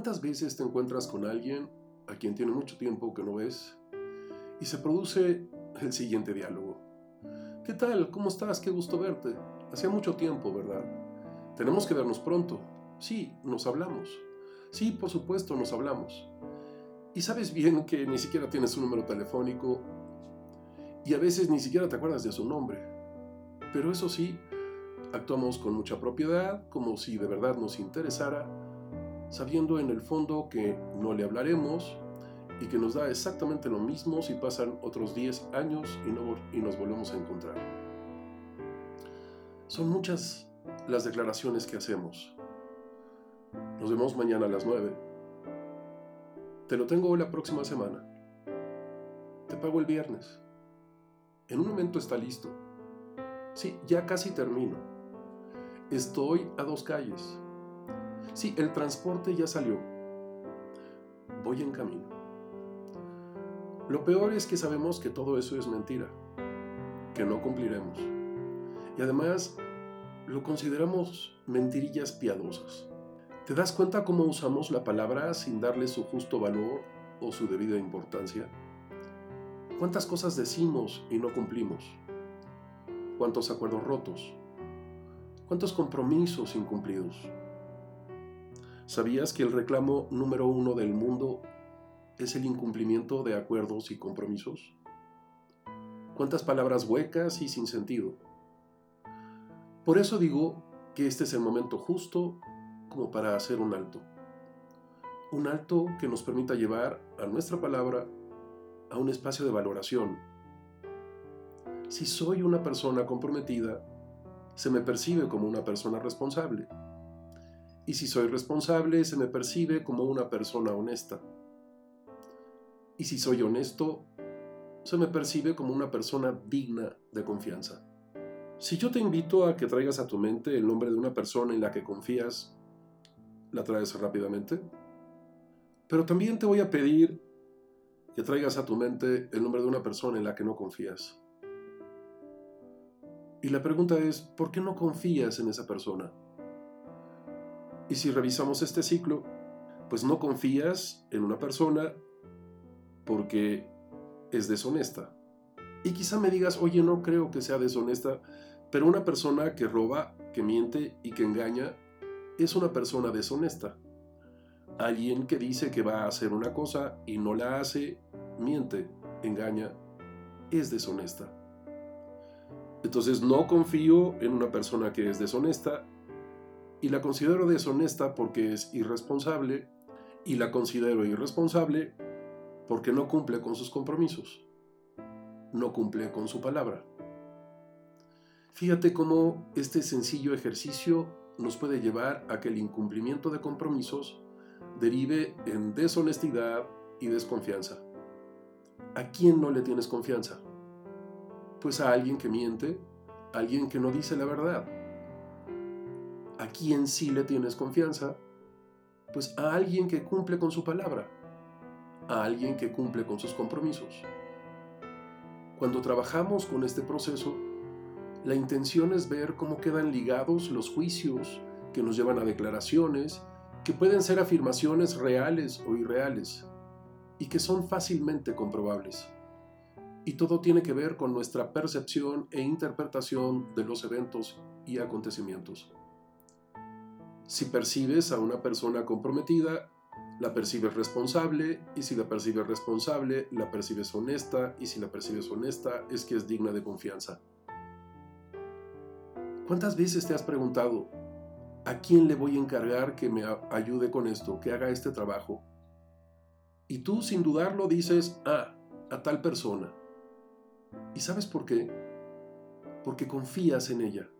¿Cuántas veces te encuentras con alguien a quien tiene mucho tiempo que no ves y se produce el siguiente diálogo? ¿Qué tal? ¿Cómo estás? Qué gusto verte. Hacía mucho tiempo, ¿verdad? Tenemos que vernos pronto. Sí, nos hablamos. Sí, por supuesto, nos hablamos. Y sabes bien que ni siquiera tienes su número telefónico y a veces ni siquiera te acuerdas de su nombre. Pero eso sí, actuamos con mucha propiedad, como si de verdad nos interesara sabiendo en el fondo que no le hablaremos y que nos da exactamente lo mismo si pasan otros 10 años y, no, y nos volvemos a encontrar. Son muchas las declaraciones que hacemos. Nos vemos mañana a las 9. Te lo tengo la próxima semana. Te pago el viernes. En un momento está listo. Sí, ya casi termino. Estoy a dos calles. Sí, el transporte ya salió. Voy en camino. Lo peor es que sabemos que todo eso es mentira, que no cumpliremos. Y además lo consideramos mentirillas piadosas. ¿Te das cuenta cómo usamos la palabra sin darle su justo valor o su debida importancia? ¿Cuántas cosas decimos y no cumplimos? ¿Cuántos acuerdos rotos? ¿Cuántos compromisos incumplidos? ¿Sabías que el reclamo número uno del mundo es el incumplimiento de acuerdos y compromisos? ¿Cuántas palabras huecas y sin sentido? Por eso digo que este es el momento justo como para hacer un alto. Un alto que nos permita llevar a nuestra palabra a un espacio de valoración. Si soy una persona comprometida, se me percibe como una persona responsable y si soy responsable se me percibe como una persona honesta. Y si soy honesto, se me percibe como una persona digna de confianza. Si yo te invito a que traigas a tu mente el nombre de una persona en la que confías, ¿la traes rápidamente? Pero también te voy a pedir que traigas a tu mente el nombre de una persona en la que no confías. Y la pregunta es, ¿por qué no confías en esa persona? Y si revisamos este ciclo, pues no confías en una persona porque es deshonesta. Y quizá me digas, oye, no creo que sea deshonesta, pero una persona que roba, que miente y que engaña es una persona deshonesta. Alguien que dice que va a hacer una cosa y no la hace, miente, engaña, es deshonesta. Entonces no confío en una persona que es deshonesta y la considero deshonesta porque es irresponsable y la considero irresponsable porque no cumple con sus compromisos, no cumple con su palabra. Fíjate cómo este sencillo ejercicio nos puede llevar a que el incumplimiento de compromisos derive en deshonestidad y desconfianza. ¿A quién no le tienes confianza? Pues a alguien que miente, a alguien que no dice la verdad, ¿A quién sí le tienes confianza? Pues a alguien que cumple con su palabra, a alguien que cumple con sus compromisos. Cuando trabajamos con este proceso, la intención es ver cómo quedan ligados los juicios que nos llevan a declaraciones que pueden ser afirmaciones reales o irreales y que son fácilmente comprobables. Y todo tiene que ver con nuestra percepción e interpretación de los eventos y acontecimientos. Si percibes a una persona comprometida, la percibes responsable y si la percibes responsable, la percibes honesta y si la percibes honesta es que es digna de confianza. ¿Cuántas veces te has preguntado, ¿a quién le voy a encargar que me ayude con esto, que haga este trabajo? Y tú sin dudarlo dices, ah, a tal persona. ¿Y sabes por qué? Porque confías en ella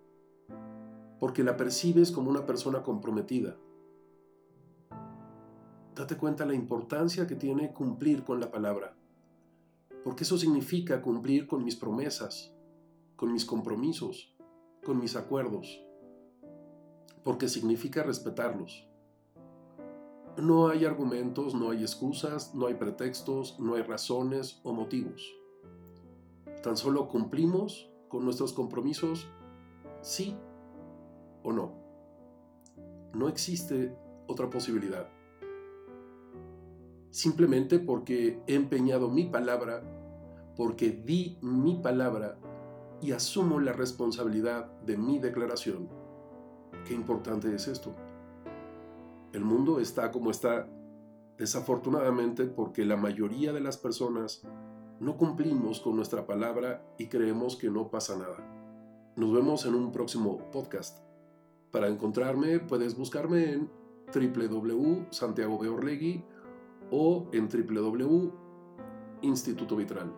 porque la percibes como una persona comprometida. Date cuenta la importancia que tiene cumplir con la palabra, porque eso significa cumplir con mis promesas, con mis compromisos, con mis acuerdos, porque significa respetarlos. No hay argumentos, no hay excusas, no hay pretextos, no hay razones o motivos. Tan solo cumplimos con nuestros compromisos sí o no. No existe otra posibilidad. simplemente porque he empeñado mi palabra, porque di mi palabra y asumo la responsabilidad de mi declaración. Qué importante es esto. El mundo está como está, desafortunadamente porque la mayoría de las personas no cumplimos con nuestra palabra y creemos que no pasa nada. Nos vemos en un próximo podcast. Para encontrarme puedes buscarme en www.santiagobeorlegui o en www.institutovitral.